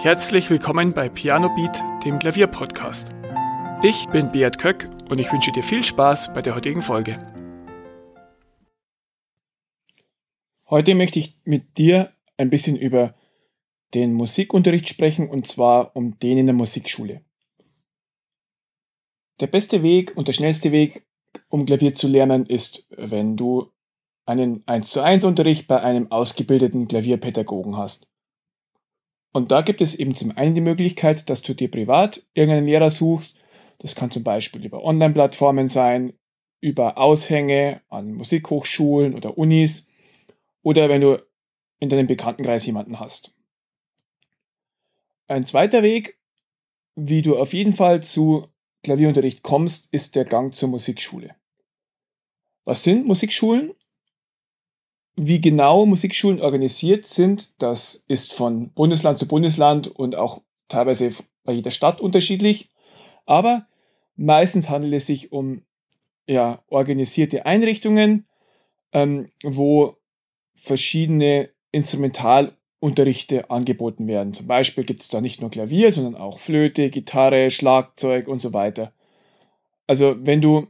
Herzlich willkommen bei Piano Beat, dem Klavierpodcast. Ich bin Beat Köck und ich wünsche dir viel Spaß bei der heutigen Folge. Heute möchte ich mit dir ein bisschen über den Musikunterricht sprechen und zwar um den in der Musikschule. Der beste Weg und der schnellste Weg, um Klavier zu lernen, ist, wenn du einen 1 zu 1 Unterricht bei einem ausgebildeten Klavierpädagogen hast. Und da gibt es eben zum einen die Möglichkeit, dass du dir privat irgendeinen Lehrer suchst. Das kann zum Beispiel über Online-Plattformen sein, über Aushänge an Musikhochschulen oder Unis oder wenn du in deinem Bekanntenkreis jemanden hast. Ein zweiter Weg, wie du auf jeden Fall zu Klavierunterricht kommst, ist der Gang zur Musikschule. Was sind Musikschulen? Wie genau Musikschulen organisiert sind, das ist von Bundesland zu Bundesland und auch teilweise bei jeder Stadt unterschiedlich. Aber meistens handelt es sich um ja, organisierte Einrichtungen, ähm, wo verschiedene Instrumentalunterrichte angeboten werden. Zum Beispiel gibt es da nicht nur Klavier, sondern auch Flöte, Gitarre, Schlagzeug und so weiter. Also wenn du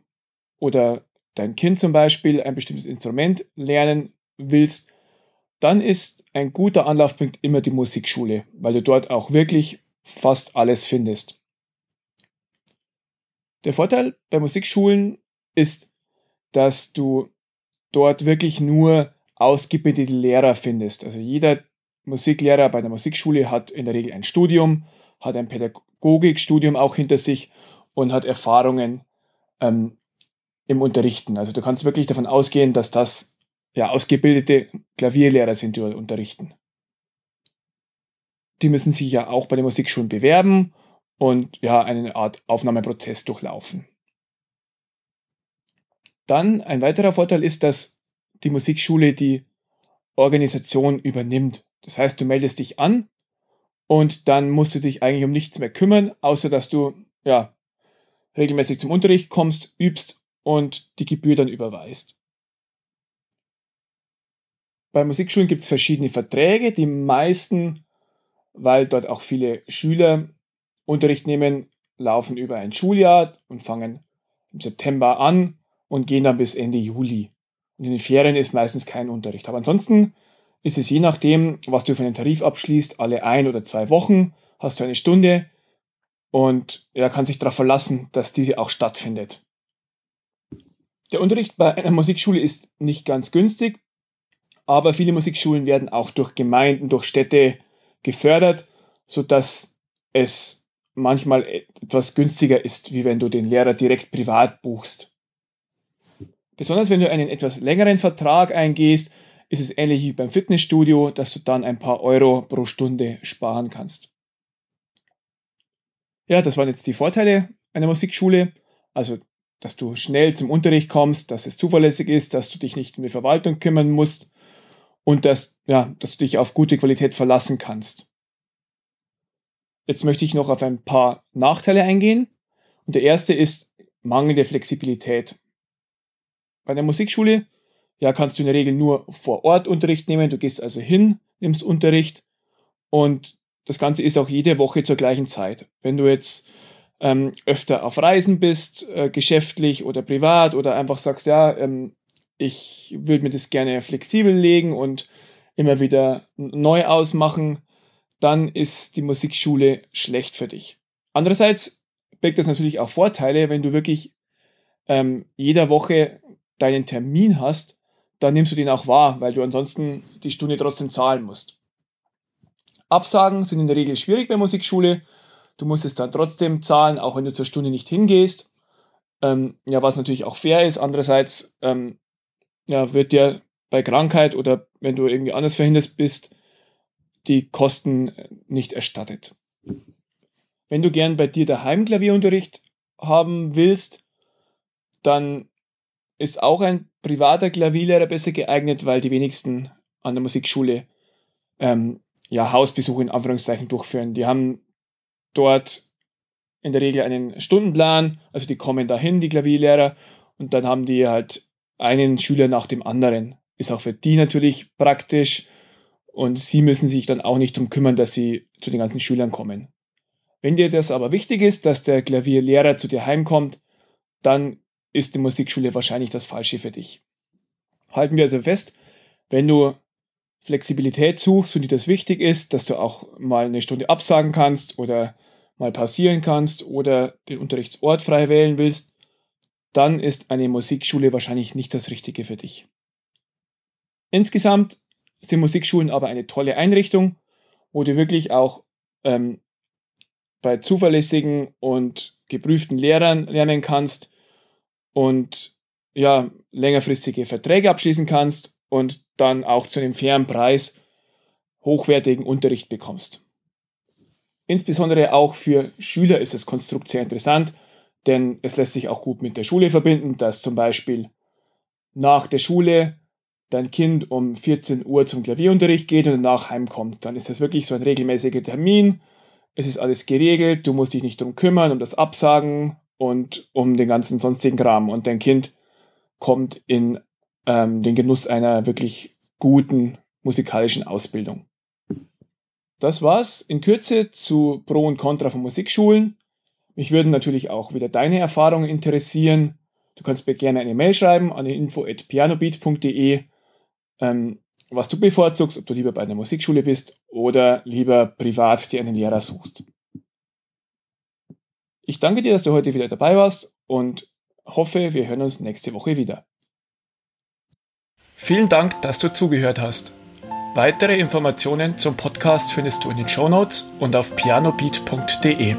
oder dein Kind zum Beispiel ein bestimmtes Instrument lernen willst, dann ist ein guter Anlaufpunkt immer die Musikschule, weil du dort auch wirklich fast alles findest. Der Vorteil bei Musikschulen ist, dass du dort wirklich nur ausgebildete Lehrer findest. Also jeder Musiklehrer bei der Musikschule hat in der Regel ein Studium, hat ein Pädagogikstudium auch hinter sich und hat Erfahrungen ähm, im Unterrichten. Also du kannst wirklich davon ausgehen, dass das ja, ausgebildete Klavierlehrer sind, die unterrichten. Die müssen sich ja auch bei den Musikschulen bewerben und ja, eine Art Aufnahmeprozess durchlaufen. Dann ein weiterer Vorteil ist, dass die Musikschule die Organisation übernimmt. Das heißt, du meldest dich an und dann musst du dich eigentlich um nichts mehr kümmern, außer dass du ja regelmäßig zum Unterricht kommst, übst und die Gebühr dann überweist. Bei Musikschulen gibt es verschiedene Verträge. Die meisten, weil dort auch viele Schüler Unterricht nehmen, laufen über ein Schuljahr und fangen im September an und gehen dann bis Ende Juli. Und in den Ferien ist meistens kein Unterricht. Aber ansonsten ist es je nachdem, was du für einen Tarif abschließt, alle ein oder zwei Wochen hast du eine Stunde und er kann sich darauf verlassen, dass diese auch stattfindet. Der Unterricht bei einer Musikschule ist nicht ganz günstig, aber viele Musikschulen werden auch durch Gemeinden, durch Städte gefördert, sodass es manchmal etwas günstiger ist, wie wenn du den Lehrer direkt privat buchst. Besonders wenn du einen etwas längeren Vertrag eingehst, ist es ähnlich wie beim Fitnessstudio, dass du dann ein paar Euro pro Stunde sparen kannst. Ja, das waren jetzt die Vorteile einer Musikschule. Also, dass du schnell zum Unterricht kommst, dass es zuverlässig ist, dass du dich nicht um die Verwaltung kümmern musst und dass, ja, dass du dich auf gute Qualität verlassen kannst. Jetzt möchte ich noch auf ein paar Nachteile eingehen. Und der erste ist mangelnde Flexibilität. Bei der Musikschule ja, kannst du in der Regel nur vor Ort Unterricht nehmen. Du gehst also hin, nimmst Unterricht und das Ganze ist auch jede Woche zur gleichen Zeit. Wenn du jetzt ähm, öfter auf Reisen bist, äh, geschäftlich oder privat oder einfach sagst, ja, ähm, ich würde mir das gerne flexibel legen und immer wieder neu ausmachen, dann ist die Musikschule schlecht für dich. Andererseits birgt das natürlich auch Vorteile, wenn du wirklich ähm, jeder Woche deinen Termin hast, dann nimmst du den auch wahr, weil du ansonsten die Stunde trotzdem zahlen musst. Absagen sind in der Regel schwierig bei Musikschule. Du musst es dann trotzdem zahlen, auch wenn du zur Stunde nicht hingehst. Ähm, ja, was natürlich auch fair ist. Andererseits ähm, ja, wird dir bei Krankheit oder wenn du irgendwie anders verhindert bist, die Kosten nicht erstattet. Wenn du gern bei dir daheim Klavierunterricht haben willst, dann ist auch ein privater Klavierlehrer besser geeignet, weil die wenigsten an der Musikschule ähm, ja, Hausbesuche in Anführungszeichen durchführen. Die haben dort in der Regel einen Stundenplan, also die kommen dahin, die Klavierlehrer, und dann haben die halt einen Schüler nach dem anderen. Ist auch für die natürlich praktisch und sie müssen sich dann auch nicht darum kümmern, dass sie zu den ganzen Schülern kommen. Wenn dir das aber wichtig ist, dass der Klavierlehrer zu dir heimkommt, dann ist die Musikschule wahrscheinlich das Falsche für dich. Halten wir also fest, wenn du Flexibilität suchst und dir das wichtig ist, dass du auch mal eine Stunde absagen kannst oder mal pausieren kannst oder den Unterrichtsort frei wählen willst, dann ist eine Musikschule wahrscheinlich nicht das Richtige für dich. Insgesamt sind Musikschulen aber eine tolle Einrichtung, wo du wirklich auch ähm, bei zuverlässigen und geprüften Lehrern lernen kannst und ja, längerfristige Verträge abschließen kannst und dann auch zu einem fairen Preis hochwertigen Unterricht bekommst. Insbesondere auch für Schüler ist das Konstrukt sehr interessant, denn es lässt sich auch gut mit der Schule verbinden, dass zum Beispiel nach der Schule dein Kind um 14 Uhr zum Klavierunterricht geht und danach heimkommt. Dann ist das wirklich so ein regelmäßiger Termin. Es ist alles geregelt, du musst dich nicht drum kümmern, um das Absagen und um den ganzen sonstigen Kram. Und dein Kind kommt in ähm, den Genuss einer wirklich guten musikalischen Ausbildung. Das war's in Kürze zu Pro und Contra von Musikschulen. Mich würden natürlich auch wieder deine Erfahrungen interessieren. Du kannst mir gerne eine Mail schreiben an info.pianobeat.de, ähm, was du bevorzugst, ob du lieber bei einer Musikschule bist oder lieber privat dir einen Lehrer suchst. Ich danke dir, dass du heute wieder dabei warst und hoffe, wir hören uns nächste Woche wieder. Vielen Dank, dass du zugehört hast. Weitere Informationen zum Podcast findest du in den Show Notes und auf pianobeat.de.